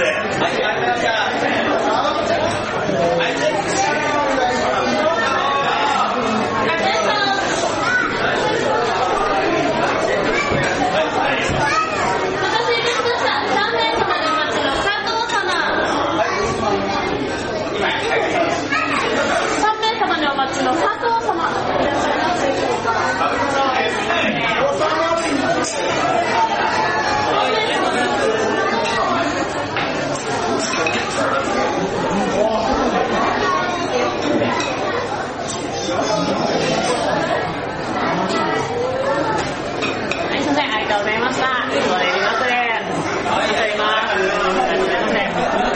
对。可以 Yeah.